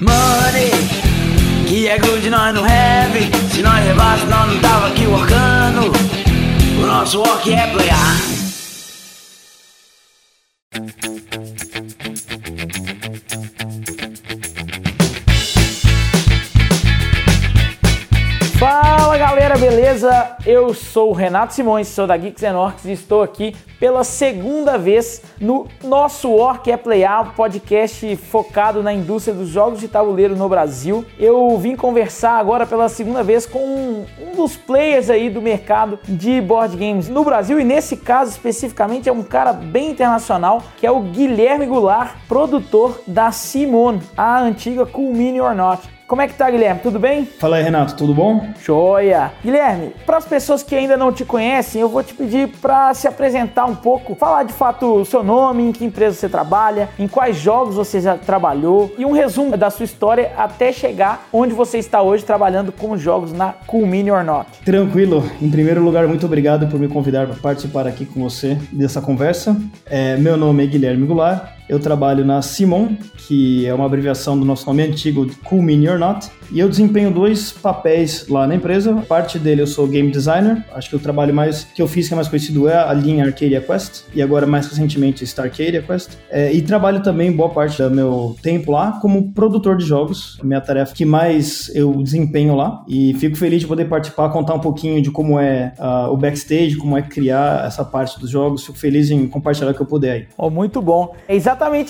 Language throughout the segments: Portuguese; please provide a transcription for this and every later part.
Money, que é good nós não have. Se nós levasse, nós não tava aqui workando. O nosso work é playar. Beleza? Eu sou o Renato Simões, sou da Geeks and Orcs e estou aqui pela segunda vez no nosso Orc é Playar, podcast focado na indústria dos jogos de tabuleiro no Brasil. Eu vim conversar agora pela segunda vez com um, um dos players aí do mercado de board games no Brasil e nesse caso especificamente é um cara bem internacional que é o Guilherme Goulart, produtor da Simone, a antiga Cool Mini or Not. Como é que tá, Guilherme? Tudo bem? Fala aí, Renato, tudo bom? Joia! Guilherme, para as pessoas que ainda não te conhecem, eu vou te pedir para se apresentar um pouco, falar de fato o seu nome, em que empresa você trabalha, em quais jogos você já trabalhou e um resumo da sua história até chegar onde você está hoje trabalhando com jogos na Cool Mini or Not. Tranquilo. Em primeiro lugar, muito obrigado por me convidar para participar aqui com você dessa conversa. É, meu nome é Guilherme Goulart. Eu trabalho na Simon, que é uma abreviação do nosso nome antigo, Cool Mini or Not, e eu desempenho dois papéis lá na empresa. Parte dele eu sou game designer, acho que o trabalho mais que eu fiz que é mais conhecido é a linha Arcadia Quest, e agora mais recentemente Starcadia Quest. É, e trabalho também boa parte do meu tempo lá como produtor de jogos, minha tarefa que mais eu desempenho lá, e fico feliz de poder participar, contar um pouquinho de como é uh, o backstage, como é criar essa parte dos jogos. Fico feliz em compartilhar o que eu puder aí. Oh, muito bom. É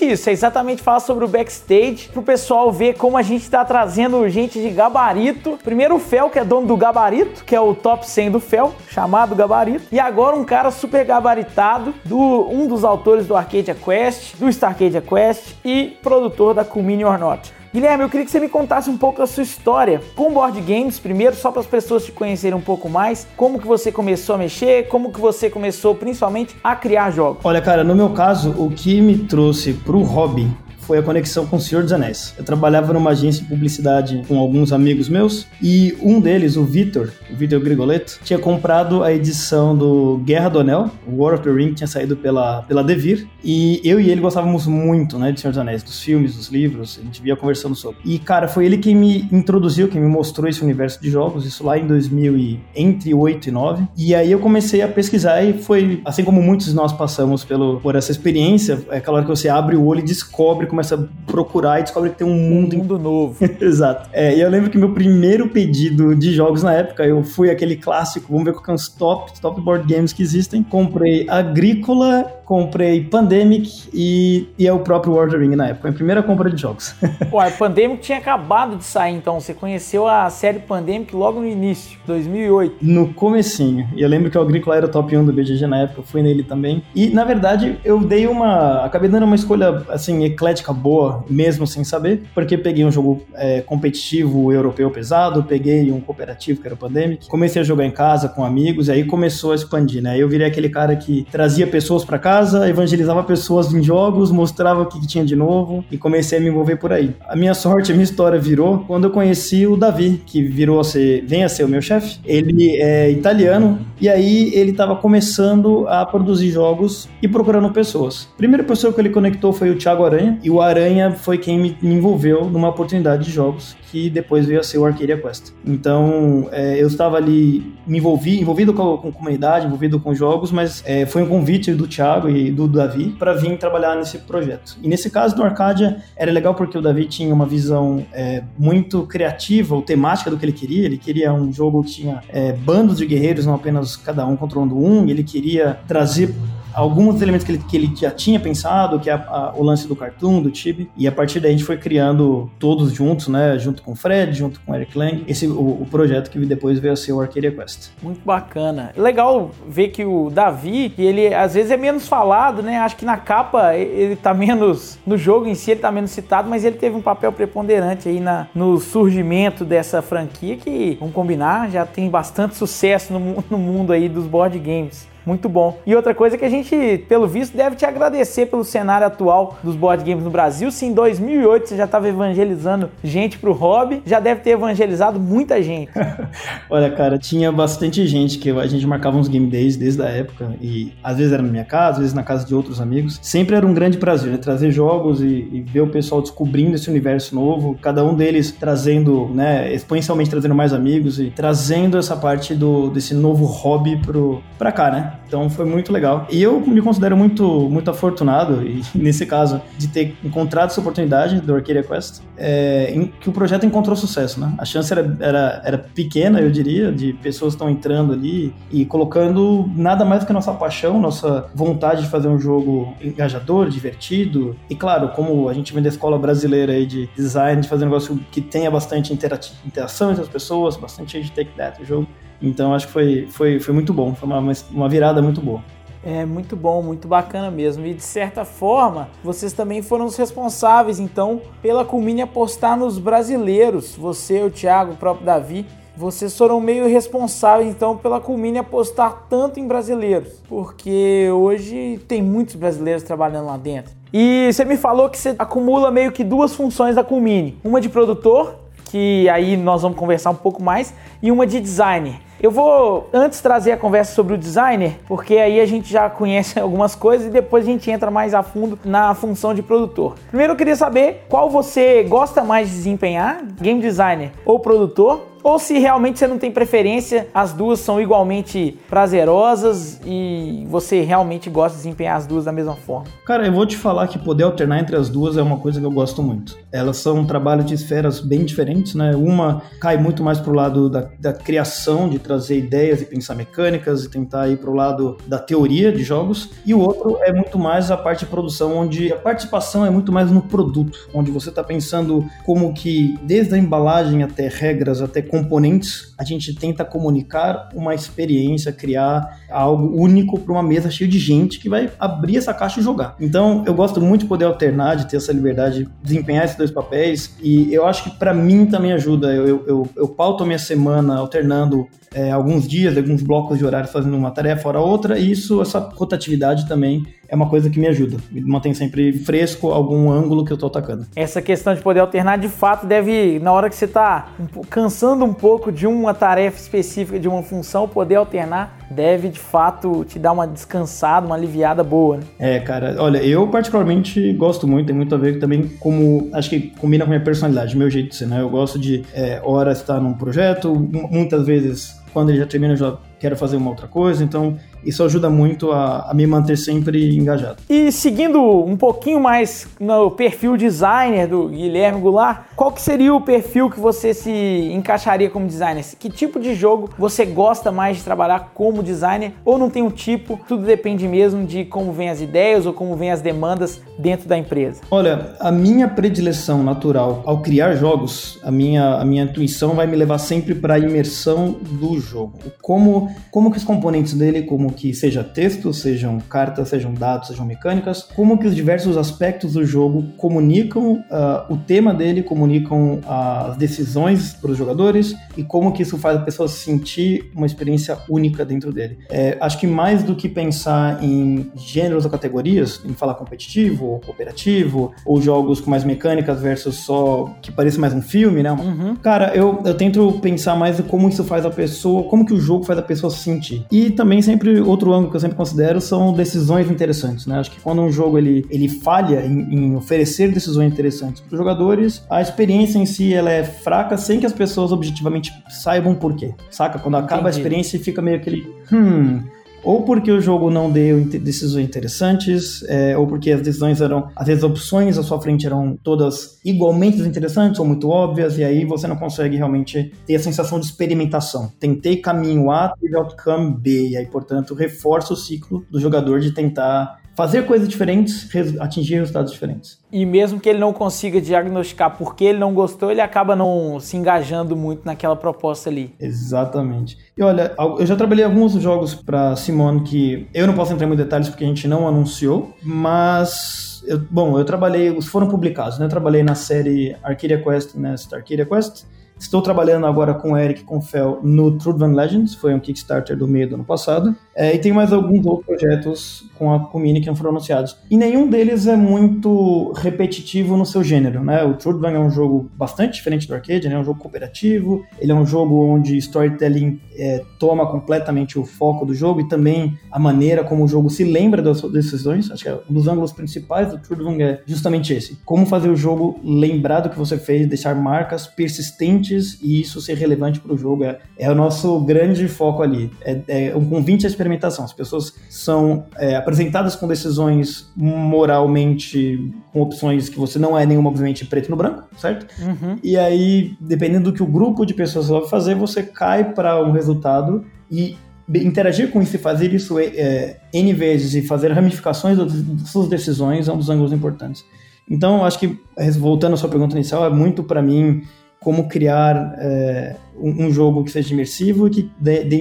isso, é exatamente falar sobre o backstage, pro pessoal ver como a gente está trazendo gente de gabarito. Primeiro o Fel, que é dono do gabarito, que é o top 100 do Fel, chamado gabarito. E agora um cara super gabaritado, do um dos autores do Arcadia Quest, do Starcadia Quest e produtor da Kumini or Not. Guilherme, eu queria que você me contasse um pouco da sua história com board games, primeiro, só para as pessoas te conhecerem um pouco mais, como que você começou a mexer, como que você começou principalmente a criar jogos. Olha, cara, no meu caso, o que me trouxe pro hobby foi a conexão com o Senhor dos Anéis. Eu trabalhava numa agência de publicidade com alguns amigos meus e um deles, o Vitor, o Vitor Grigoletto, tinha comprado a edição do Guerra do Anel, War of the Ring, tinha saído pela, pela Devir, e eu e ele gostávamos muito, né, de Senhor dos Anéis, dos filmes, dos livros, a gente via conversando sobre. E, cara, foi ele quem me introduziu, quem me mostrou esse universo de jogos, isso lá em 2000 e entre 8 e 9. E aí eu comecei a pesquisar e foi, assim como muitos de nós passamos pelo, por essa experiência, é aquela hora que você abre o olho e descobre começa a procurar e descobre que tem um mundo, um mundo novo. Exato. É, e eu lembro que meu primeiro pedido de jogos na época, eu fui aquele clássico, vamos ver qual que é os top, top board games que existem. Comprei Agrícola, comprei Pandemic e, e é o próprio Ordering na época. Foi a primeira compra de jogos. Pô, a Pandemic tinha acabado de sair, então você conheceu a série Pandemic logo no início, 2008. No comecinho. E eu lembro que o Agrícola era o top 1 do BGG na época, eu fui nele também. E, na verdade, eu dei uma... Acabei dando uma escolha, assim, eclética boa, mesmo sem saber, porque peguei um jogo é, competitivo europeu pesado, peguei um cooperativo que era o Pandemic, comecei a jogar em casa com amigos, e aí começou a expandir, né? Eu virei aquele cara que trazia pessoas para casa, evangelizava pessoas em jogos, mostrava o que, tinha de novo e comecei a me envolver por aí. A minha sorte, a minha história virou quando eu conheci o Davi, que virou a ser, vem a ser o meu chefe. Ele é italiano e aí ele estava começando a produzir jogos e procurando pessoas. A primeira pessoa que ele conectou foi o Thiago Aranha e o Aranha foi quem me envolveu numa oportunidade de jogos que depois veio a ser o Arcadia Quest. Então, é, eu estava ali, me envolvi, envolvido com, com comunidade, envolvido com jogos, mas é, foi um convite do Thiago e do Davi para vir trabalhar nesse projeto. E nesse caso do Arcadia, era legal porque o Davi tinha uma visão é, muito criativa, ou temática do que ele queria. Ele queria um jogo que tinha é, bandos de guerreiros, não apenas cada um controlando um. Ele queria trazer alguns elementos que ele, que ele já tinha pensado, que é a, a, o lance do cartoon, do Tibi, e a partir daí a gente foi criando todos juntos, né, junto com o Fred, junto com o Eric Lang, esse, o, o projeto que depois veio a ser o Arcadia Quest. Muito bacana. Legal ver que o Davi, ele às vezes é menos falado, né, acho que na capa ele tá menos, no jogo em si ele tá menos citado, mas ele teve um papel preponderante aí na, no surgimento dessa franquia que, vamos combinar, já tem bastante sucesso no, no mundo aí dos board games. Muito bom. E outra coisa que a gente, pelo visto, deve te agradecer pelo cenário atual dos board games no Brasil. Se em 2008 você já estava evangelizando gente pro hobby, já deve ter evangelizado muita gente. Olha, cara, tinha bastante gente que a gente marcava uns game days desde a época e às vezes era na minha casa, às vezes na casa de outros amigos. Sempre era um grande prazer, né? Trazer jogos e, e ver o pessoal descobrindo esse universo novo, cada um deles trazendo, né, exponencialmente trazendo mais amigos e trazendo essa parte do desse novo hobby pro para cá, né? Então foi muito legal. E eu me considero muito muito afortunado e nesse caso de ter encontrado essa oportunidade do Arcadia Quest, é, em, que o projeto encontrou sucesso, né? A chance era, era, era pequena, eu diria, de pessoas estão entrando ali e colocando nada mais do que a nossa paixão, nossa vontade de fazer um jogo engajador, divertido. E claro, como a gente vem da escola brasileira aí de design, de fazer um negócio que tenha bastante interação entre as pessoas, bastante take that no jogo. Então acho que foi, foi, foi muito bom, foi uma, uma virada muito boa. É muito bom, muito bacana mesmo. E de certa forma, vocês também foram os responsáveis, então, pela Culmine apostar nos brasileiros. Você, o Thiago, o próprio Davi. Vocês foram meio responsáveis, então, pela Culmine apostar tanto em brasileiros. Porque hoje tem muitos brasileiros trabalhando lá dentro. E você me falou que você acumula meio que duas funções da Culmine. Uma de produtor, que aí nós vamos conversar um pouco mais, e uma de designer. Eu vou antes trazer a conversa sobre o designer, porque aí a gente já conhece algumas coisas e depois a gente entra mais a fundo na função de produtor. Primeiro eu queria saber qual você gosta mais de desempenhar, game designer ou produtor, ou se realmente você não tem preferência, as duas são igualmente prazerosas e você realmente gosta de desempenhar as duas da mesma forma. Cara, eu vou te falar que poder alternar entre as duas é uma coisa que eu gosto muito. Elas são um trabalho de esferas bem diferentes, né? Uma cai muito mais pro lado da, da criação, de trazer ideias e pensar mecânicas e tentar ir pro lado da teoria de jogos, e o outro é muito mais a parte de produção, onde a participação é muito mais no produto, onde você está pensando como que desde a embalagem até regras, até componentes, a gente tenta comunicar uma experiência, criar algo único para uma mesa cheia de gente que vai abrir essa caixa e jogar. Então, eu gosto muito de poder alternar, de ter essa liberdade de desempenhar esses dois papéis, e eu acho que para mim também ajuda. Eu, eu, eu, eu pauto a minha semana alternando é, alguns dias, alguns blocos de horário fazendo uma tarefa fora outra, e isso, essa rotatividade também é uma coisa que me ajuda, me mantém sempre fresco algum ângulo que eu tô atacando. Essa questão de poder alternar, de fato, deve, na hora que você tá cansando um pouco de uma tarefa específica, de uma função, poder alternar deve, de fato, te dar uma descansada, uma aliviada boa. Né? É, cara, olha, eu particularmente gosto muito, tem muito a ver também como, acho que combina com a minha personalidade, meu jeito de ser, né? Eu gosto de, é, hora estar num projeto, muitas vezes quando ele já termina, eu já quero fazer uma outra coisa, então isso ajuda muito a, a, me manter sempre engajado. E seguindo um pouquinho mais no perfil designer do Guilherme Goulart, qual que seria o perfil que você se encaixaria como designer? Que tipo de jogo você gosta mais de trabalhar como designer? Ou não tem um tipo? Tudo depende mesmo de como vem as ideias ou como vem as demandas dentro da empresa. Olha, a minha predileção natural ao criar jogos, a minha, a minha intuição vai me levar sempre para a imersão do jogo. Como, como que os componentes dele, como que seja texto, sejam cartas, sejam dados, sejam mecânicas, como que os diversos aspectos do jogo comunicam uh, o tema dele, comunicam as decisões para os jogadores e como que isso faz a pessoa sentir uma experiência única dentro dele. É, acho que mais do que pensar em gêneros ou categorias, em falar competitivo ou cooperativo, ou jogos com mais mecânicas versus só que pareça mais um filme, né? Uhum. Cara, eu, eu tento pensar mais em como isso faz a pessoa, como que o jogo faz a pessoa se sentir. E também sempre outro ângulo que eu sempre considero são decisões interessantes, né? Acho que quando um jogo ele, ele falha em, em oferecer decisões interessantes para os jogadores, a experiência em si ela é fraca sem que as pessoas objetivamente saibam por quê. Saca? Quando acaba Entendi. a experiência fica meio aquele, hum, ou porque o jogo não deu decisões interessantes, é, ou porque as decisões eram, às vezes, opções à sua frente eram todas igualmente interessantes ou muito óbvias, e aí você não consegue realmente ter a sensação de experimentação. Tentei caminho A, teve outcome B, e aí, portanto, reforça o ciclo do jogador de tentar fazer coisas diferentes, atingir resultados diferentes. E mesmo que ele não consiga diagnosticar porque ele não gostou, ele acaba não se engajando muito naquela proposta ali. Exatamente. E olha, eu já trabalhei alguns jogos para Simone que eu não posso entrar em muitos detalhes porque a gente não anunciou, mas eu, bom, eu trabalhei, os foram publicados, né? Eu trabalhei na série Arcadia Quest, nesta Arcadia Quest, Estou trabalhando agora com o Eric com o Fel no Trudvan Legends, foi um Kickstarter do meio do ano passado. É, e tem mais alguns outros projetos com a Comini que não foram anunciados. E nenhum deles é muito repetitivo no seu gênero, né? O Trudvan é um jogo bastante diferente do arcade, né? é um jogo cooperativo, ele é um jogo onde storytelling é, toma completamente o foco do jogo e também a maneira como o jogo se lembra das suas decisões. Acho que um dos ângulos principais do Trudvan é justamente esse. Como fazer o jogo lembrar do que você fez, deixar marcas persistentes e isso ser relevante para o jogo. É, é, o nosso grande foco ali. É, é um convite à experimentação. As pessoas são é, apresentadas com decisões moralmente, com opções que você não é nenhuma, obviamente, preto no branco, certo? Uhum. E aí, dependendo do que o grupo de pessoas vai fazer, você cai para um resultado e interagir com isso e fazer isso é, N vezes e fazer ramificações das suas decisões é um dos ângulos importantes. Então, acho que, voltando à sua pergunta inicial, é muito para mim como criar é, um, um, jogo que seja imersivo e que dê, dê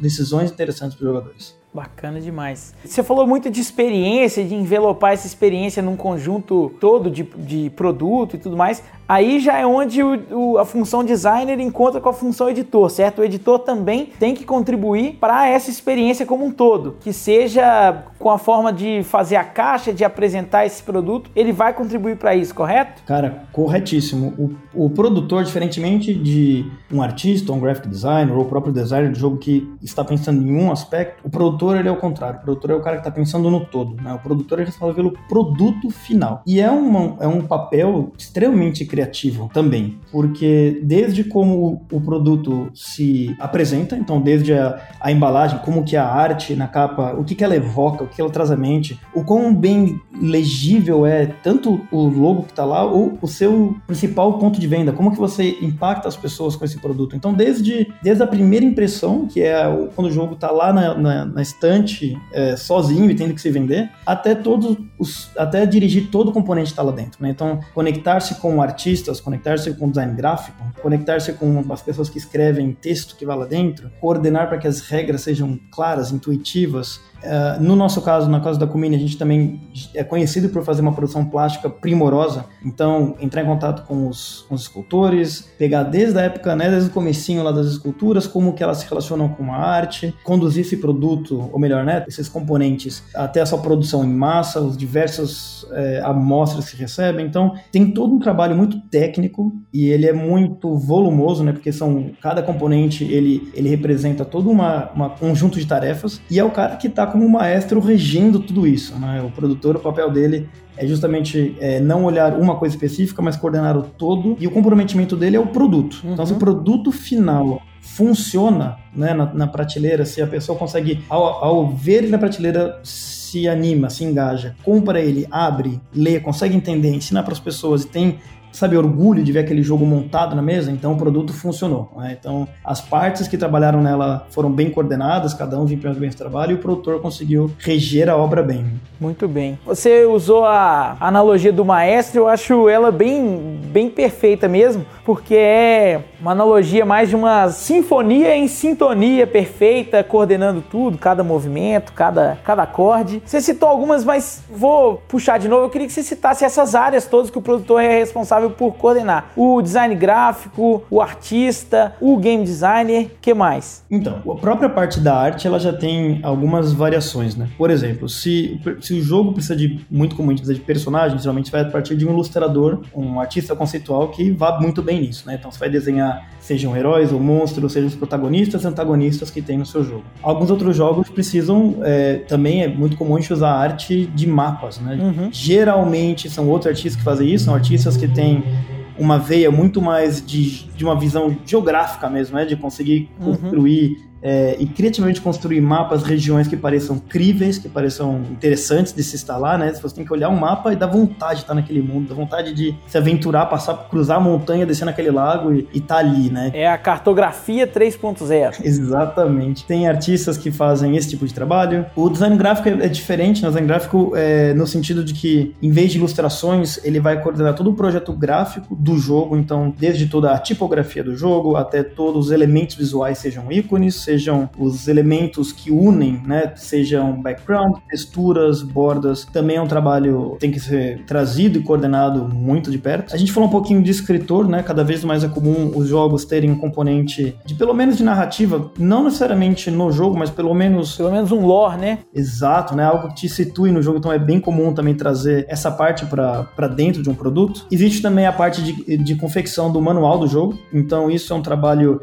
decisões interessantes para os jogadores. Bacana demais. Você falou muito de experiência, de envelopar essa experiência num conjunto todo de, de produto e tudo mais. Aí já é onde o, o, a função designer encontra com a função editor, certo? O editor também tem que contribuir para essa experiência como um todo, que seja com a forma de fazer a caixa, de apresentar esse produto, ele vai contribuir para isso, correto? Cara, corretíssimo. O, o, produtor, diferentemente de um artista, um graphic designer ou o próprio designer do jogo que está pensando em um aspecto, o produtor ele é o contrário. O produtor é o cara que está pensando no todo. Né? O produtor é responsável pelo produto final. E é, uma, é um papel extremamente criativo também, porque desde como o produto se apresenta, então desde a, a embalagem, como que a arte na capa, o que, que ela evoca, o que ela traz à mente, o quão bem legível é tanto o logo que está lá ou o seu principal ponto de venda, como que você impacta as pessoas com esse produto. Então desde, desde a primeira impressão, que é quando o jogo está lá na, na estante é, sozinho e tendo que se vender, até todos os, até dirigir todo o componente está lá dentro. Né? Então conectar-se com artistas, conectar-se com design gráfico, conectar-se com as pessoas que escrevem texto que vai lá dentro, coordenar para que as regras sejam claras, intuitivas, Uh, no nosso caso, na casa da Comini, a gente também é conhecido por fazer uma produção plástica primorosa. Então, entrar em contato com os, com os escultores, pegar desde a época, né, desde o comecinho lá das esculturas, como que elas se relacionam com a arte, conduzir esse produto, ou melhor, né, esses componentes, até a sua produção em massa, os diversas é, amostras que recebem. Então, tem todo um trabalho muito técnico e ele é muito volumoso, né, porque são cada componente ele, ele representa todo uma, uma conjunto de tarefas e é o cara que está como maestro regindo tudo isso. Né? O produtor, o papel dele é justamente é, não olhar uma coisa específica, mas coordenar o todo. E o comprometimento dele é o produto. Uhum. Então, se o produto final funciona né, na, na, prateleira, se a pessoa consegue, ao, ao ver ele na prateleira, se anima, se engaja, compra ele, abre, lê, consegue entender, ensina para as pessoas e tem sabe, orgulho de ver aquele jogo montado na mesa, então o produto funcionou. Né? Então as partes que trabalharam nela foram bem coordenadas, cada um desempenhou bem esse trabalho e o produtor conseguiu reger a obra bem. Muito bem. Você usou a analogia do maestro, eu acho ela bem, bem perfeita mesmo, porque é uma analogia mais de uma sinfonia em sintonia perfeita, coordenando tudo, cada movimento, cada, cada acorde. Você citou algumas, mas vou puxar de novo. Eu queria que você citasse essas áreas todas que o produtor é responsável responsável por coordenar o design gráfico, o artista, o game designer, que mais? Então, a própria parte da arte ela já tem algumas variações, né? Por exemplo, se, se o jogo precisa de muito comum precisa de personagens, geralmente vai a partir de um ilustrador, um artista conceitual que vá muito bem nisso, né? Então você vai desenhar sejam heróis ou monstros, sejam os protagonistas e antagonistas que tem no seu jogo. Alguns outros jogos precisam, é, também é muito comum a gente usar arte de mapas, né? Uhum. Geralmente são outros artistas que fazem isso, são artistas que têm uma veia muito mais de, de uma visão geográfica mesmo, né? De conseguir uhum. É, e criativamente construir mapas, regiões que pareçam críveis, que pareçam interessantes de se instalar, né? Você tem que olhar um mapa e dar vontade de estar naquele mundo, dar vontade de se aventurar, passar, cruzar a montanha, descer naquele lago e, estar tá ali, né? É a cartografia 3.0. Exatamente. Tem artistas que fazem esse tipo de trabalho. O design gráfico é, é diferente, né? O design gráfico é no sentido de que, em vez de ilustrações, ele vai coordenar todo o projeto gráfico do jogo, então, desde toda a tipografia do jogo até todos os elementos visuais, sejam ícones, sejam os elementos que unem, né? Sejam background, texturas, bordas. Também é um trabalho que tem que ser trazido e coordenado muito de perto. A gente falou um pouquinho de escritor, né? Cada vez mais é comum os jogos terem um componente de pelo menos de narrativa, não necessariamente no jogo, mas pelo menos pelo menos um lore, né? Exato, né? Algo que te situe no jogo, então é bem comum também trazer essa parte para dentro de um produto. Existe também a parte de, de confecção do manual do jogo, então isso é um trabalho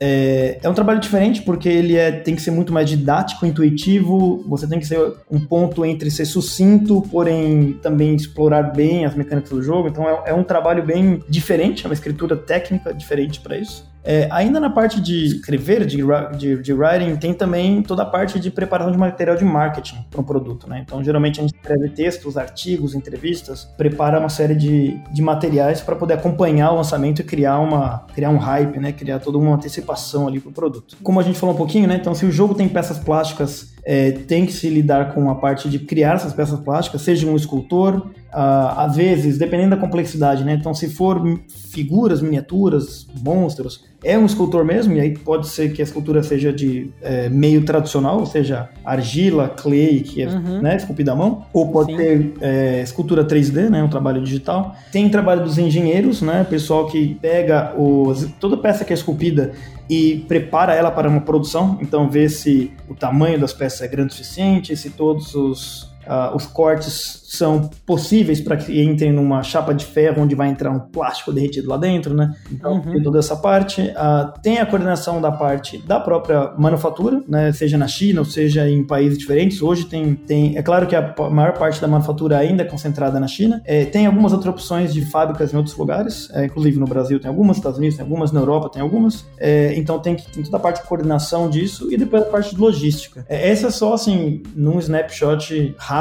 é, é, um trabalho diferente porque ele é, tem que ser muito mais didático, intuitivo. Você tem que ser um ponto entre ser sucinto, porém também explorar bem as mecânicas do jogo. Então é, é um trabalho bem diferente, é uma escritura técnica diferente para isso. É, ainda na parte de escrever, de, de, de, writing, tem também toda a parte de preparação de material de marketing para um produto, né? Então, geralmente a gente escreve textos, artigos, entrevistas, prepara uma série de, de materiais para poder acompanhar o lançamento e criar, uma, criar um hype, né? Criar toda uma antecipação ali para o produto. Como a gente falou um pouquinho, né? Então, se o jogo tem peças plásticas, é, tem que se lidar com a parte de criar essas peças plásticas, seja um escultor, Uh, às vezes, dependendo da complexidade, né? Então, se for figuras, miniaturas, monstros, é um escultor mesmo, e aí pode ser que a escultura seja de é, meio tradicional, ou seja, argila, clay, que é uhum. né, esculpida à mão, ou pode Sim. ter é, escultura 3D, né, um trabalho digital. Tem trabalho dos engenheiros, né, pessoal que pega os, toda peça que é esculpida e prepara ela para uma produção, então vê se o tamanho das peças é grande o suficiente, se todos os, uh, os cortes são possíveis para que entrem numa chapa de ferro onde vai entrar um plástico derretido lá dentro, né? Então, uhum. tem toda essa parte. Uh, tem a coordenação da parte da própria manufatura, né? Seja na China ou seja em países diferentes. Hoje tem, tem é claro que a maior parte da manufatura ainda é concentrada na China. É, tem algumas outras opções de fábricas em outros lugares, é, inclusive no Brasil tem algumas, nos Estados Unidos tem algumas, na Europa tem algumas. É, então tem, tem toda a parte de coordenação disso e depois a parte de logística. É, essa é só, assim, num snapshot rápido,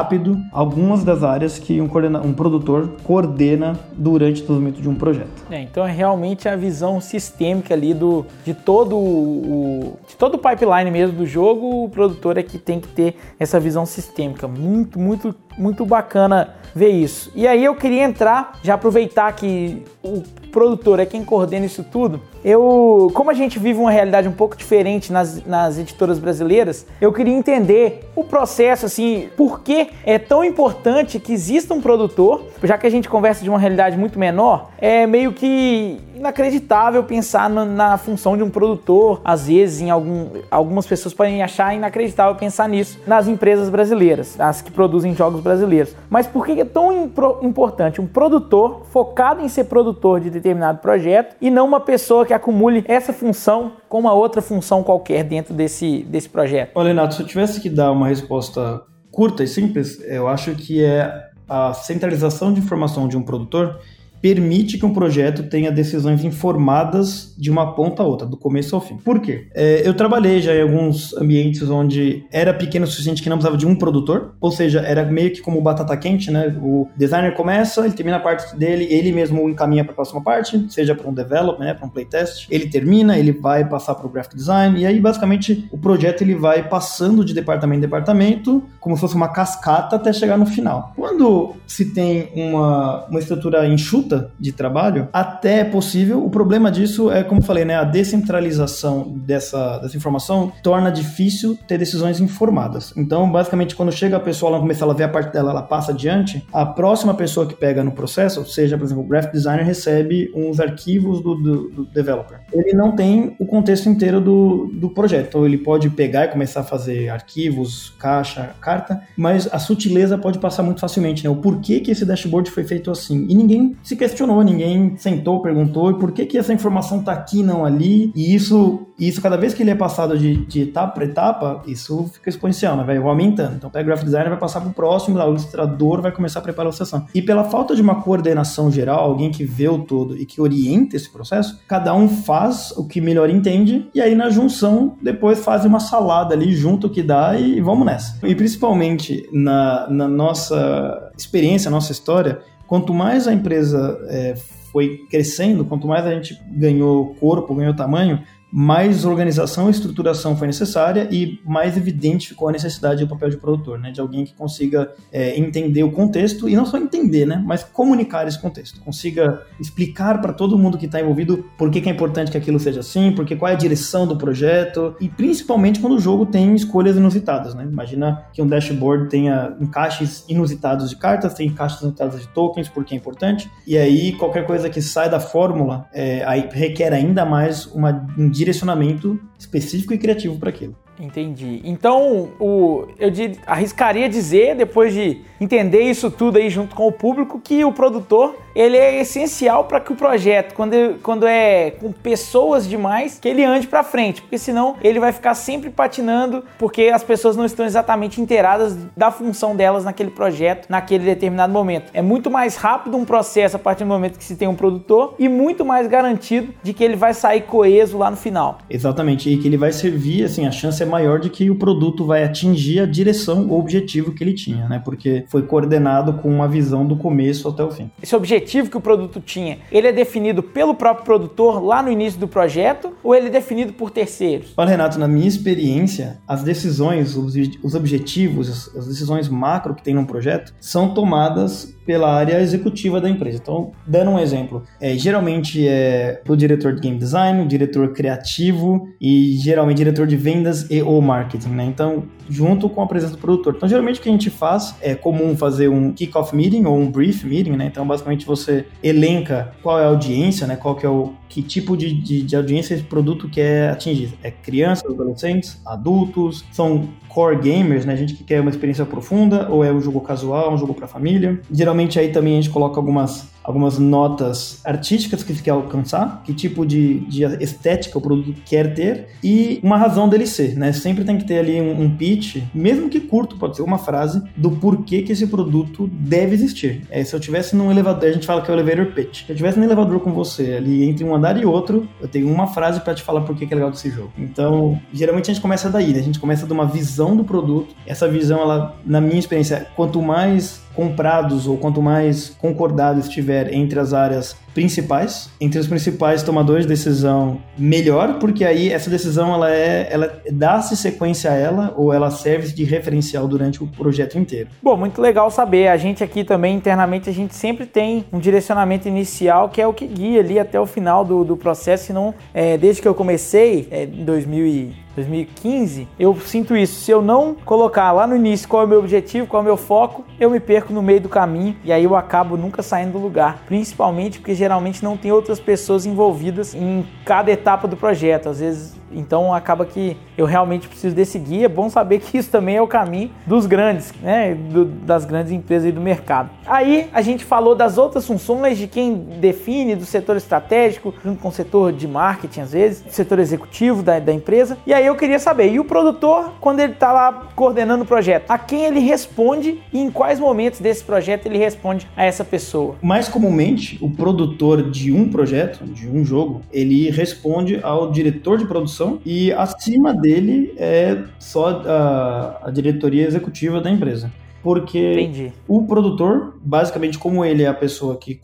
algumas das áreas que um, um produtor coordena durante o desenvolvimento de um projeto. É, então é realmente a visão sistêmica ali do, de todo o, de todo o pipeline mesmo do jogo, o produtor é que tem que ter essa visão sistêmica. Muito, muito, muito bacana ver isso. E aí eu queria entrar, já aproveitar que o produtor é quem coordena isso tudo. Eu, como a gente vive uma realidade um pouco diferente nas, nas editoras brasileiras, eu queria entender o processo, assim, por que é tão importante que exista um produtor, já que a gente conversa de uma realidade muito menor, é meio que inacreditável pensar na, na função de um produtor. Às vezes, em algum, algumas pessoas podem achar inacreditável pensar nisso nas empresas brasileiras, as que produzem jogos brasileiros. Mas por que é tão importante um produtor focado em ser produtor de determinado projeto e não uma pessoa que acumule essa função com uma outra função qualquer dentro desse, desse projeto? Olha, Renato, se eu tivesse que dar uma resposta curta e simples, eu acho que é a centralização de informação de um produtor permite que um projeto tenha decisões informadas de uma ponta a outra, do começo ao fim. Por quê? É, eu trabalhei já em alguns ambientes onde era pequeno o suficiente que não precisava de um produtor, ou seja, era meio que como batata quente, né? O designer começa, ele termina a parte dele, ele mesmo encaminha para a próxima parte, seja para um development, né, para um playtest. Ele termina, ele vai passar para o graphic design e aí basicamente o projeto ele vai passando de departamento em departamento, como se fosse uma cascata até chegar no final. Quando se tem uma, uma estrutura enxuta de trabalho, até é possível. O problema disso é, como eu falei, né, a descentralização dessa, dessa informação torna difícil ter decisões informadas. Então, basicamente, quando chega a pessoa, ela começa a ver a parte dela, ela passa adiante, a próxima pessoa que pega no processo, seja, por exemplo, o graphic designer recebe uns arquivos do, do, do developer. Ele não tem o contexto inteiro do, do projeto. Então, ele pode pegar e começar a fazer arquivos, caixa, carta, mas a sutileza pode passar muito facilmente, né? O porquê que esse dashboard foi feito assim. E ninguém se questionou, ninguém sentou, perguntou, por que que essa informação tá aqui não ali? E isso, isso cada vez que ele é passado de, de etapa para etapa, isso fica exponencial, né? Vai aumentando. Então, o graphic designer vai passar para o próximo, o ilustrador vai começar a preparar a sessão. E pela falta de uma coordenação geral, alguém que vê o todo e que orienta esse processo, cada um faz o que melhor entende, e aí na junção, depois faz uma salada ali, junto que dá e vamos nessa. E principalmente na, na nossa experiência, nossa história, quanto mais a empresa é, foi crescendo, quanto mais a gente ganhou corpo, ganhou tamanho, mais organização e estruturação foi necessária e mais evidente ficou a necessidade do papel de produtor, né? De alguém que consiga é, entender o contexto e não só entender, né? Mas comunicar esse contexto, consiga explicar para todo mundo que está envolvido por que, que, é importante que aquilo seja assim, porque qual é a direção do projeto e principalmente quando o jogo tem escolhas inusitadas, né? Imagina que um dashboard tenha encaixes inusitados de cartas, tem encaixes inusitados de tokens, porque é importante. E aí qualquer coisa que sai da fórmula é, aí requer ainda mais uma, um direcionamento específico e criativo para aquilo. Entendi. Então, o, eu de, arriscaria dizer, depois de entender isso tudo aí junto com o público, que o produtor ele é essencial para que o projeto, quando, quando é com pessoas demais, que ele ande para frente, porque senão ele vai ficar sempre patinando, porque as pessoas não estão exatamente inteiradas da função delas naquele projeto, naquele determinado momento. É muito mais rápido um processo a partir do momento que se tem um produtor e muito mais garantido de que ele vai sair coeso lá no final. Exatamente, e que ele vai servir, assim, a chance é maior de que o produto vai atingir a direção, o objetivo que ele tinha, né? Porque foi coordenado com uma visão do começo até o fim. Esse objetivo que o produto tinha, ele é definido pelo próprio produtor lá no início do projeto ou ele é definido por terceiros? Olha, Renato, na minha experiência, as decisões, os objetivos, as decisões macro que tem num projeto são tomadas pela área executiva da empresa. Então, dando um exemplo, é, geralmente é o diretor de game design, o diretor criativo e geralmente diretor de vendas e ou marketing, né? Então, junto com a presença do produtor. Então, geralmente o que a gente faz é comum fazer um kick-off meeting ou um brief meeting, né? Então, basicamente você elenca qual é a audiência, né? Qual que é o que tipo de, de, de audiência esse produto quer atingir. É crianças, adolescentes, adultos, são core gamers, né? Gente que quer uma experiência profunda, ou é um jogo casual, um jogo para família. Geralmente aí também a gente coloca algumas algumas notas artísticas que você quer alcançar, que tipo de, de estética o produto quer ter e uma razão dele ser, né? Sempre tem que ter ali um, um pitch, mesmo que curto, pode ser uma frase, do porquê que esse produto deve existir. É, se eu tivesse num elevador, a gente fala que é o elevator pitch. Se eu tivesse num elevador com você ali entre um andar e outro, eu tenho uma frase para te falar por que é legal desse jogo. Então, geralmente a gente começa daí, né? A gente começa de uma visão do produto. Essa visão, ela, na minha experiência, quanto mais comprados ou quanto mais concordado estiver entre as áreas principais, entre os principais tomadores de decisão, melhor, porque aí essa decisão ela é, ela dá-se sequência a ela ou ela serve de referencial durante o projeto inteiro. Bom, muito legal saber. A gente aqui também internamente a gente sempre tem um direcionamento inicial que é o que guia ali até o final do, do processo, senão é, desde que eu comecei é, em 2000 2015, eu sinto isso. Se eu não colocar lá no início qual é o meu objetivo, qual é o meu foco, eu me perco no meio do caminho e aí eu acabo nunca saindo do lugar. Principalmente porque geralmente não tem outras pessoas envolvidas em cada etapa do projeto. Às vezes então acaba que eu realmente preciso desse guia. É bom saber que isso também é o caminho dos grandes, né? Do, das grandes empresas do mercado. Aí a gente falou das outras funções de quem define, do setor estratégico, junto com o setor de marketing, às vezes, setor executivo da, da empresa. E aí eu queria saber, e o produtor, quando ele está lá coordenando o projeto, a quem ele responde e em quais momentos desse projeto ele responde a essa pessoa? Mais comumente, o produtor de um projeto, de um jogo, ele responde ao diretor de produção produção e acima dele é só a, a diretoria executiva da empresa. Porque Entendi. o produtor, basicamente, como ele é a pessoa que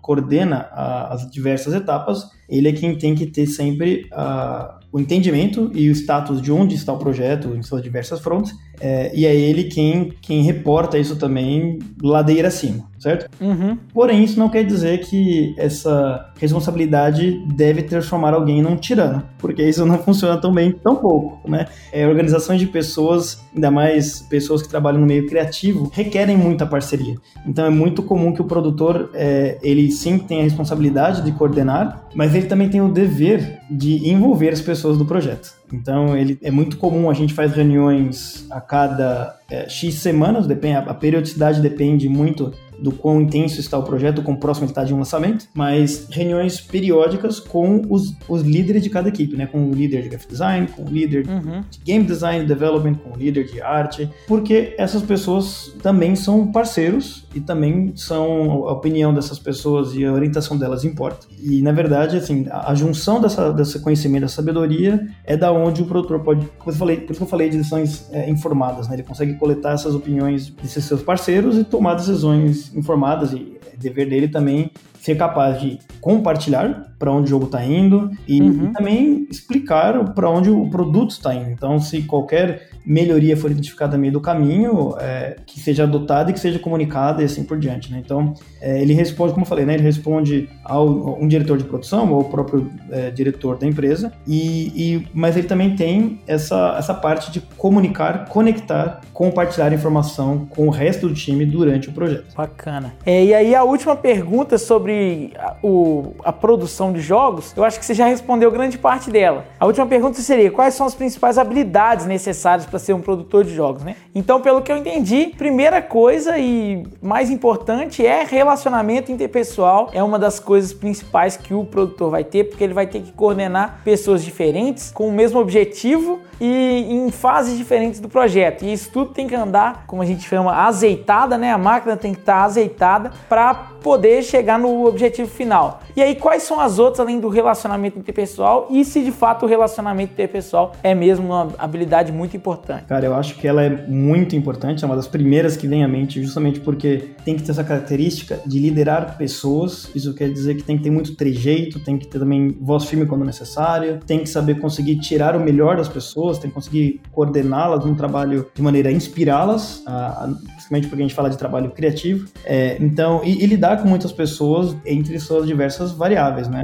coordena a, as diversas etapas, ele é quem tem que ter sempre a, o entendimento e o status de onde está o projeto em suas diversas frontes, é, e é ele quem, quem reporta isso também ladeira acima, certo? Uhum. Porém, isso não quer dizer que essa responsabilidade deve transformar alguém num tirano, porque isso não funciona tão bem tão pouco, né? É, organizações de pessoas, ainda mais pessoas que trabalham no meio criativo, requerem muita parceria. Então é muito comum que o produtor, é, ele sim tem a responsabilidade de coordenar, mas ele também tem o dever de envolver as pessoas do projeto. Então, ele é muito comum, a gente faz reuniões a cada é, X semanas, depende, a periodicidade depende muito do quão intenso está o projeto, com proximidade de um lançamento, mas reuniões periódicas com os, os líderes de cada equipe, né? Com o líder de graphic design, com o líder uhum. de game design development, com o líder de arte, porque essas pessoas também são parceiros e também são a opinião dessas pessoas e a orientação delas importa. E na verdade, assim, a, a junção dessa, desse conhecimento, da sabedoria, é da onde o produtor pode, como eu falei, por isso que eu falei de decisões é, informadas, né? Ele consegue coletar essas opiniões desses seus parceiros e tomar decisões informadas e dever dele também ser capaz de compartilhar para onde o jogo está indo e, uhum. e também explicar para onde o produto está indo. Então, se qualquer melhoria for identificada no meio do caminho, é, que seja adotada e que seja comunicada e assim por diante. Né? Então, é, ele responde, como eu falei, né, ele responde ao um diretor de produção ou ao próprio é, diretor da empresa, e, e, mas ele também tem essa, essa parte de comunicar, conectar, compartilhar informação com o resto do time durante o projeto. Bacana. É, e aí a última pergunta sobre a, o, a produção de jogos, eu acho que você já respondeu grande parte dela. A última pergunta seria, quais são as principais habilidades necessárias para ser um produtor de jogos, né? Então, pelo que eu entendi, primeira coisa e mais importante é relacionamento interpessoal. É uma das coisas principais que o produtor vai ter, porque ele vai ter que coordenar pessoas diferentes com o mesmo objetivo e em fases diferentes do projeto. E isso tudo tem que andar, como a gente chama, azeitada, né? A máquina tem que estar azeitada para poder chegar no objetivo final. E aí, quais são as outras além do relacionamento interpessoal e se de fato o relacionamento interpessoal é mesmo uma habilidade muito importante? Cara, eu acho que ela é muito importante, é uma das primeiras que vem à mente, justamente porque tem que ter essa característica de liderar pessoas. Isso quer dizer que tem que ter muito trejeito, tem que ter também voz firme quando necessário, tem que saber conseguir tirar o melhor das pessoas tem que conseguir coordená-las num trabalho de maneira a inspirá-las, principalmente porque a gente fala de trabalho criativo. É, então, e, e lidar com muitas pessoas entre suas diversas variáveis, né?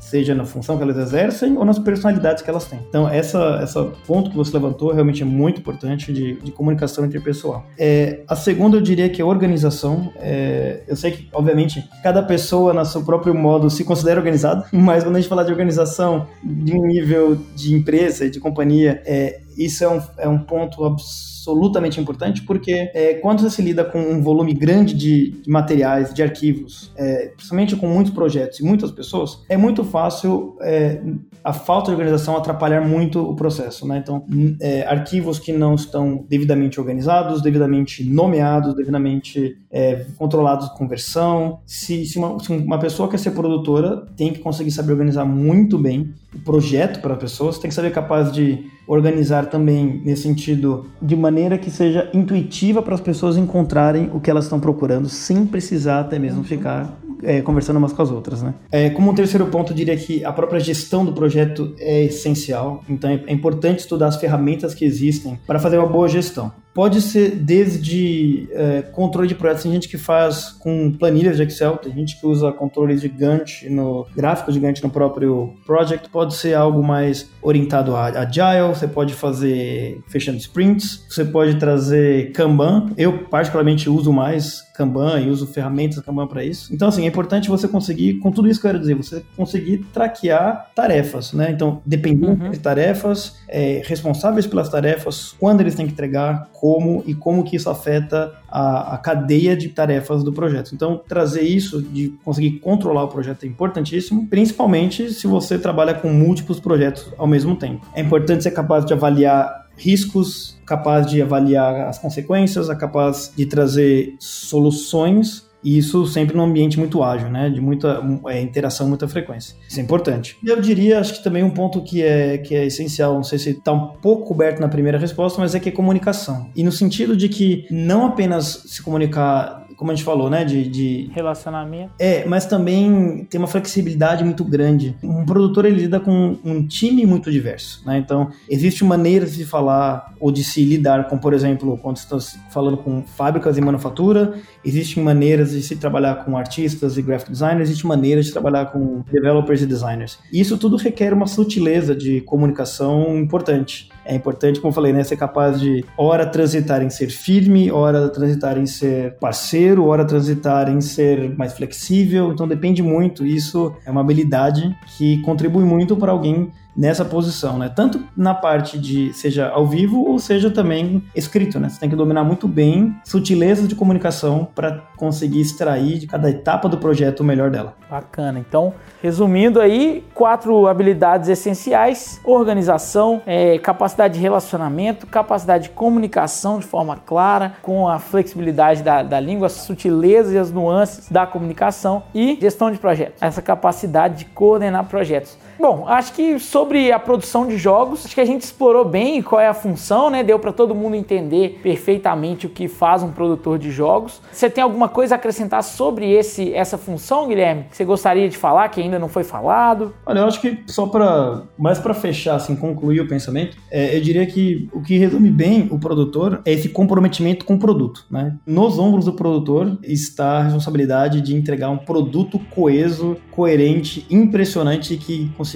seja na função que elas exercem ou nas personalidades que elas têm. Então, essa, essa ponto que você levantou realmente é muito importante de, de comunicação interpessoal. É, a segunda, eu diria que é organização. É, eu sei que, obviamente, cada pessoa, no seu próprio modo, se considera organizada, mas quando a gente fala de organização de um nível de empresa e de companhia, é, isso é um, é um ponto absolutamente importante, porque é, quando você se lida com um volume grande de, de materiais, de arquivos, é, principalmente com muitos projetos e muitas pessoas, é muito fácil é, a falta de organização atrapalhar muito o processo. Né? Então, é, arquivos que não estão devidamente organizados, devidamente nomeados, devidamente é, controlados com versão. Se, se, uma, se uma pessoa quer ser produtora, tem que conseguir saber organizar muito bem o projeto para pessoas, tem que saber capaz de organizar também nesse sentido de maneira que seja intuitiva para as pessoas encontrarem o que elas estão procurando, sem precisar até mesmo ficar é, conversando umas com as outras, né? É, como um terceiro ponto, eu diria que a própria gestão do projeto é essencial. Então é importante estudar as ferramentas que existem para fazer uma boa gestão. Pode ser desde é, controle de projetos, tem gente que faz com planilhas de Excel, tem gente que usa controles de Gantt no gráfico de Gantt no próprio project, pode ser algo mais orientado a agile, você pode fazer fechando sprints, você pode trazer Kanban. Eu particularmente uso mais Kanban e uso ferramentas Kanban para isso. Então assim, é importante você conseguir, com tudo isso que eu quero dizer, você conseguir traquear tarefas, né? Então, dependendo uhum. de tarefas, é, responsáveis pelas tarefas, quando eles têm que entregar, como e como que isso afeta a, a, cadeia de tarefas do projeto. Então, trazer isso, de conseguir controlar o projeto é importantíssimo, principalmente se você trabalha com múltiplos projetos ao mesmo tempo. É importante ser capaz de avaliar riscos, capaz de avaliar as consequências, é capaz de trazer soluções e isso sempre num ambiente muito ágil, né? De muita é, interação, muita frequência. Isso é importante. E eu diria, acho que também um ponto que é, que é essencial, não sei se está um pouco coberto na primeira resposta, mas é que é comunicação. E no sentido de que não apenas se comunicar como a gente falou, né? De, de, Relacionamento. É, mas também tem uma flexibilidade muito grande. Um produtor ele lida com um time muito diverso, né? Então, existe maneiras de falar ou de se lidar com, por exemplo, quando você está falando com fábricas e manufatura, existem maneiras de se trabalhar com artistas e graphic designers, existem maneiras de trabalhar com developers e designers. E isso tudo requer uma sutileza de comunicação importante. É importante, como eu falei, né, ser capaz de, hora transitar em ser firme, hora transitar em ser parceiro, hora transitar em ser mais flexível. Então depende muito. Isso é uma habilidade que contribui muito para alguém nessa posição, né? Tanto na parte de seja ao vivo ou seja também escrito, né? Você tem que dominar muito bem sutilezas de comunicação para conseguir extrair de cada etapa do projeto o melhor dela. Bacana. Então, resumindo aí, quatro habilidades essenciais: organização, é, capacidade de relacionamento, capacidade de comunicação de forma clara, com a flexibilidade da, da língua, as sutilezas e as nuances da comunicação e gestão de projetos. Essa capacidade de coordenar projetos. Bom, acho que sobre a produção de jogos, acho que a gente explorou bem qual é a função, né? Deu para todo mundo entender perfeitamente o que faz um produtor de jogos. Você tem alguma coisa a acrescentar sobre esse essa função, Guilherme? Que você gostaria de falar que ainda não foi falado? Olha, eu acho que só para mais para fechar, assim, concluir o pensamento, é, eu diria que o que resume bem o produtor é esse comprometimento com o produto, né? Nos ombros do produtor está a responsabilidade de entregar um produto coeso, coerente, impressionante que consiga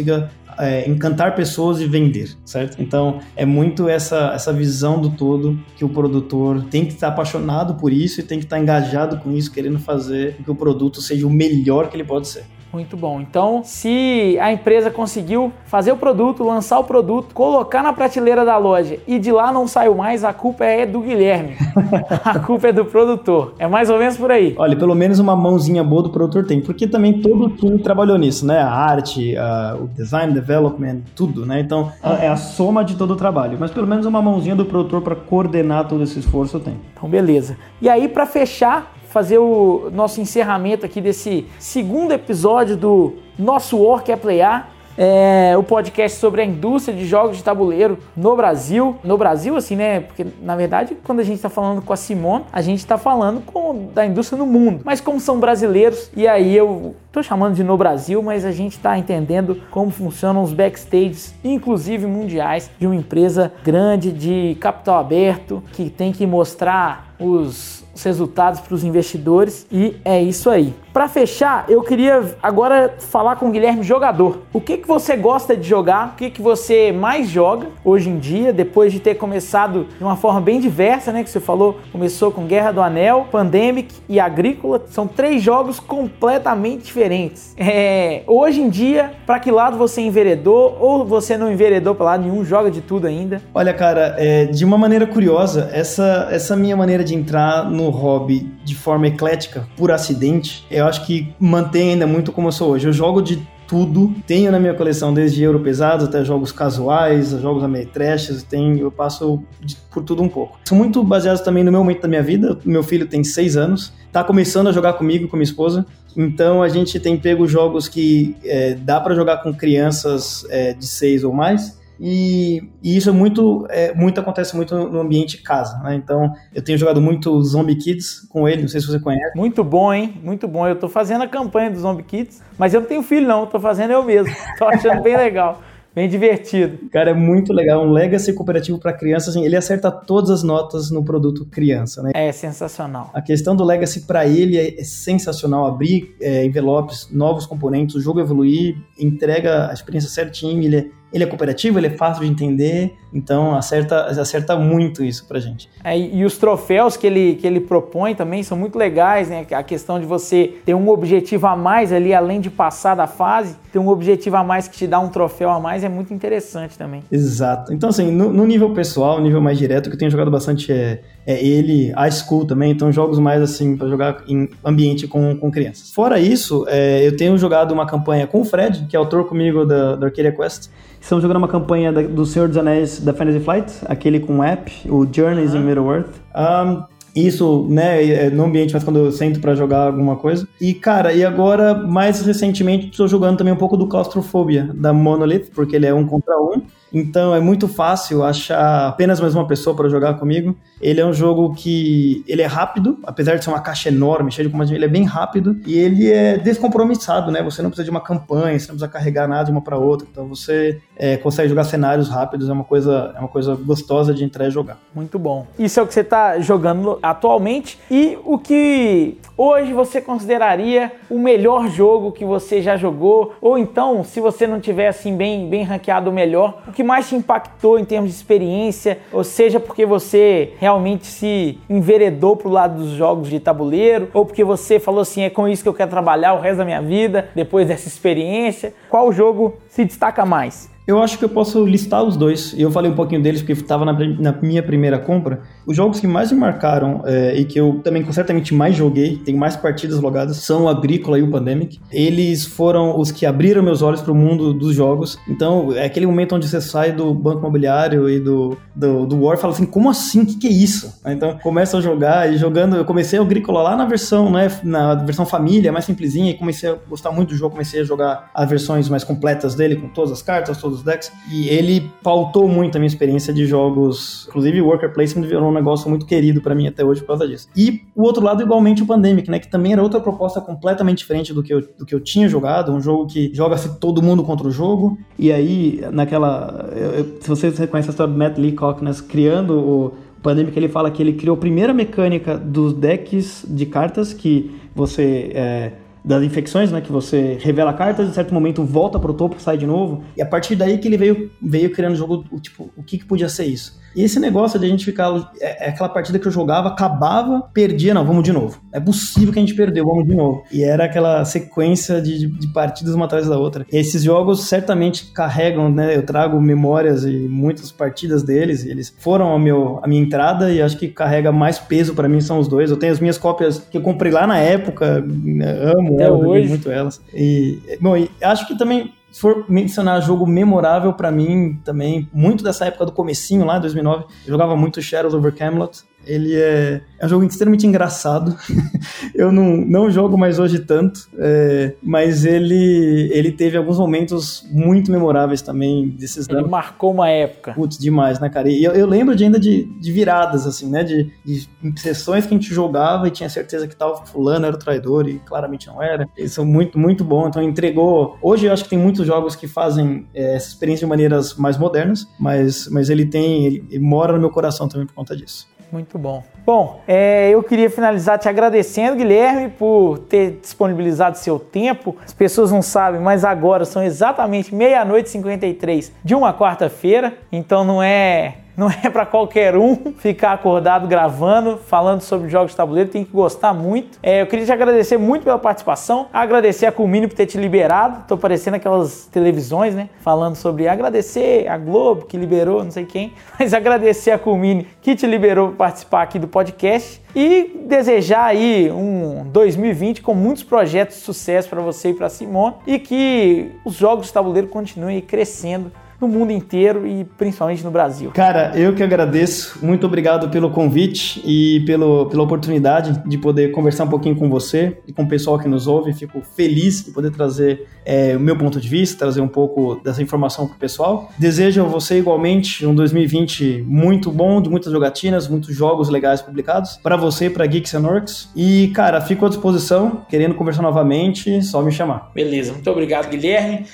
é, encantar pessoas e vender, certo? Então é muito essa, essa visão do todo que o produtor tem que estar apaixonado por isso e tem que estar engajado com isso, querendo fazer que o produto seja o melhor que ele pode ser. Muito bom. Então, se a empresa conseguiu fazer o produto, lançar o produto, colocar na prateleira da loja e de lá não saiu mais, a culpa é do Guilherme. a culpa é do produtor. É mais ou menos por aí. Olha, pelo menos uma mãozinha boa do produtor tem, porque também todo o time trabalhou nisso, né? A arte, a, o design, development, tudo, né? Então, é a soma de todo o trabalho. Mas pelo menos uma mãozinha do produtor para coordenar todo esse esforço tem. Então, beleza. E aí, para fechar, fazer o nosso encerramento aqui desse segundo episódio do nosso Work é Playar. É, o podcast sobre a indústria de jogos de tabuleiro no Brasil. No Brasil, assim, né? Porque na verdade, quando a gente está falando com a Simone, a gente está falando com, da indústria no mundo. Mas como são brasileiros, e aí eu tô chamando de no Brasil, mas a gente está entendendo como funcionam os backstages, inclusive mundiais, de uma empresa grande de capital aberto que tem que mostrar os os resultados para os investidores e é isso aí. Para fechar, eu queria agora falar com o Guilherme jogador. O que que você gosta de jogar? O que que você mais joga hoje em dia, depois de ter começado de uma forma bem diversa, né, que você falou, começou com Guerra do Anel, Pandemic e Agrícola. São três jogos completamente diferentes. É, hoje em dia, para que lado você enveredou ou você não enveredou para lado nenhum, joga de tudo ainda? Olha, cara, é, de uma maneira curiosa, essa essa minha maneira de entrar no hobby de forma eclética, por acidente, eu acho que mantém ainda muito como eu sou hoje. Eu jogo de tudo. Tenho na minha coleção desde euro pesados até jogos casuais, jogos ametrechas, eu passo de, por tudo um pouco. São muito baseados também no meu momento da minha vida. Meu filho tem seis anos, tá começando a jogar comigo, com minha esposa. Então a gente tem pego jogos que é, dá para jogar com crianças é, de seis ou mais e, e, isso é muito, é, muito acontece muito no ambiente casa, né? Então, eu tenho jogado muito Zombie Kids com ele, não sei se você conhece. Muito bom, hein? Muito bom. Eu tô fazendo a campanha do Zombie Kids, mas eu não tenho filho não, tô fazendo eu mesmo. Tô achando bem legal. Bem divertido. Cara, é muito legal. Um legacy cooperativo para criança, assim, ele acerta todas as notas no produto criança, né? É sensacional. A questão do legacy para ele é, é, sensacional. Abrir é, envelopes, novos componentes, o jogo evoluir, entrega a experiência certinho, ele é ele é cooperativo, ele é fácil de entender, então acerta, acerta muito isso pra gente. É, e os troféus que ele, que ele propõe também são muito legais, né? A questão de você ter um objetivo a mais ali, além de passar da fase, ter um objetivo a mais que te dá um troféu a mais é muito interessante também. Exato. Então, assim, no, no nível pessoal, nível mais direto, o que eu tenho jogado bastante é, é ele, a School também, então jogos mais assim para jogar em ambiente com, com crianças. Fora isso, é, eu tenho jogado uma campanha com o Fred, que é autor comigo da, da Arcadia Quest, Estamos jogando uma campanha da, do Senhor dos Anéis da Fantasy Flight, aquele com app, o Journeys uhum. in Middle-earth. Um, isso, né, é no ambiente, mas quando eu sento para jogar alguma coisa. E, cara, e agora, mais recentemente, estou jogando também um pouco do Claustrofobia, da Monolith, porque ele é um contra um. Então é muito fácil achar apenas mais uma pessoa para jogar comigo. Ele é um jogo que ele é rápido, apesar de ser uma caixa enorme, cheia de comandos, ele é bem rápido e ele é descompromissado, né? Você não precisa de uma campanha, você não precisa carregar nada de uma para outra. Então você é, consegue jogar cenários rápidos, é uma coisa é uma coisa gostosa de entrar e jogar. Muito bom. Isso é o que você está jogando atualmente e o que hoje você consideraria o melhor jogo que você já jogou ou então, se você não tiver assim bem bem ranqueado o melhor, o que mais te impactou em termos de experiência, ou seja, porque você realmente se enveredou pro lado dos jogos de tabuleiro, ou porque você falou assim, é com isso que eu quero trabalhar o resto da minha vida, depois dessa experiência. Qual jogo se destaca mais? Eu acho que eu posso listar os dois. Eu falei um pouquinho deles porque estava na, na, minha primeira compra. Os jogos que mais me marcaram é, e que eu também certamente mais joguei, tenho mais partidas logadas, são o Agrícola e o Pandemic. Eles foram os que abriram meus olhos para o mundo dos jogos. Então, é aquele momento onde você sai do banco imobiliário e do, do, do War e fala assim: como assim? O que, que é isso? Então, começa a jogar e jogando. Eu comecei o Agrícola lá na versão, né, na versão família, mais simplesinha, e comecei a gostar muito do jogo. Comecei a jogar as versões mais completas dele, com todas as cartas, todos os decks. E ele pautou muito a minha experiência de jogos. Inclusive, Worker Placement virou um negócio muito querido para mim até hoje por causa disso. E o outro lado, igualmente, o Pandemic, né? Que também era outra proposta completamente diferente do que eu, do que eu tinha jogado. Um jogo que joga-se todo mundo contra o jogo. E aí, naquela. Eu, se você reconhece a história do Matt Lee Cockness criando o. Pandemic ele fala que ele criou a primeira mecânica dos decks de cartas que você é, das infecções, né? Que você revela cartas, em certo momento volta pro topo, sai de novo. E a partir daí que ele veio, veio criando o jogo, tipo, o que, que podia ser isso. E esse negócio de a gente ficar. É, é, aquela partida que eu jogava, acabava, perdia, não, vamos de novo. É possível que a gente perdeu, vamos de novo. E era aquela sequência de, de partidas uma atrás da outra. E esses jogos certamente carregam, né? Eu trago memórias e muitas partidas deles. eles foram a, meu, a minha entrada e acho que carrega mais peso para mim são os dois. Eu tenho as minhas cópias que eu comprei lá na época, né, amo Até elas, hoje. muito elas. E, bom, e acho que também se for mencionar jogo memorável para mim também, muito dessa época do comecinho lá, 2009, eu jogava muito Shadows over Camelot. Ele é, é um jogo extremamente engraçado. eu não, não jogo mais hoje tanto, é, mas ele, ele teve alguns momentos muito memoráveis também desses Ele marcou uma época. Putz, demais, né, cara? E eu, eu lembro de ainda de, de viradas, assim, né? De, de sessões que a gente jogava e tinha certeza que tal fulano era o traidor e claramente não era. Eles são muito, muito bons. Então entregou. Hoje eu acho que tem muitos jogos que fazem é, essa experiência de maneiras mais modernas, mas, mas ele tem. Ele, ele mora no meu coração também por conta disso. Muito bom. Bom, é, eu queria finalizar te agradecendo, Guilherme, por ter disponibilizado seu tempo. As pessoas não sabem, mas agora são exatamente meia-noite e 53 de uma quarta-feira, então não é não é para qualquer um ficar acordado gravando, falando sobre jogos de tabuleiro, tem que gostar muito. É, eu queria te agradecer muito pela participação, agradecer a Culmini por ter te liberado. Tô parecendo aquelas televisões, né? Falando sobre agradecer a Globo que liberou, não sei quem, mas agradecer a Culmini que te liberou para participar aqui do podcast e desejar aí um 2020 com muitos projetos de sucesso para você e para Simone e que os jogos de tabuleiro continuem crescendo no mundo inteiro e principalmente no Brasil. Cara, eu que agradeço. Muito obrigado pelo convite e pelo, pela oportunidade de poder conversar um pouquinho com você e com o pessoal que nos ouve. Fico feliz de poder trazer é, o meu ponto de vista, trazer um pouco dessa informação para o pessoal. Desejo a você igualmente um 2020 muito bom, de muitas jogatinas, muitos jogos legais publicados para você, para Geeks and Orcs. E, cara, fico à disposição, querendo conversar novamente, só me chamar. Beleza, muito obrigado, Guilherme.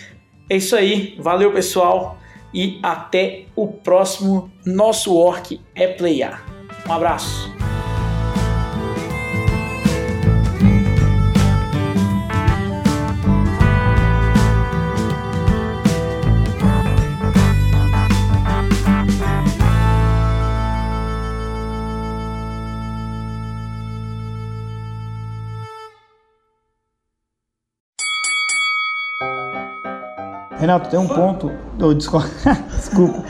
É isso aí, valeu pessoal e até o próximo nosso Orc é Playar. Um abraço. Renato, tem um ponto. Oh, desculpa. desculpa.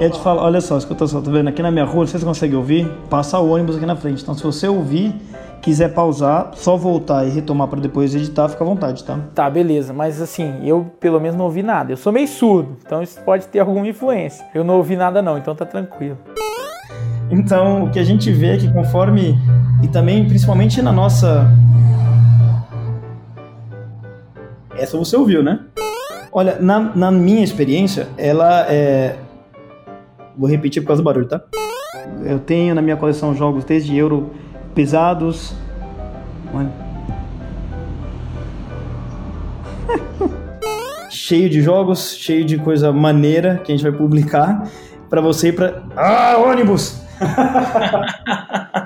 Eu te falo, olha só, escuta só, tá vendo? Aqui na minha rua, não sei se você consegue ouvir, passa o ônibus aqui na frente. Então, se você ouvir, quiser pausar, só voltar e retomar para depois editar, fica à vontade, tá? Tá, beleza. Mas assim, eu pelo menos não ouvi nada. Eu sou meio surdo, então isso pode ter alguma influência. Eu não ouvi nada não, então tá tranquilo. Então, o que a gente vê é que conforme e também principalmente na nossa essa você ouviu, né? Olha, na, na minha experiência, ela é. Vou repetir por causa do barulho, tá? Eu tenho na minha coleção jogos desde euro pesados. Olha. cheio de jogos, cheio de coisa maneira que a gente vai publicar para você e para. Ah, ônibus!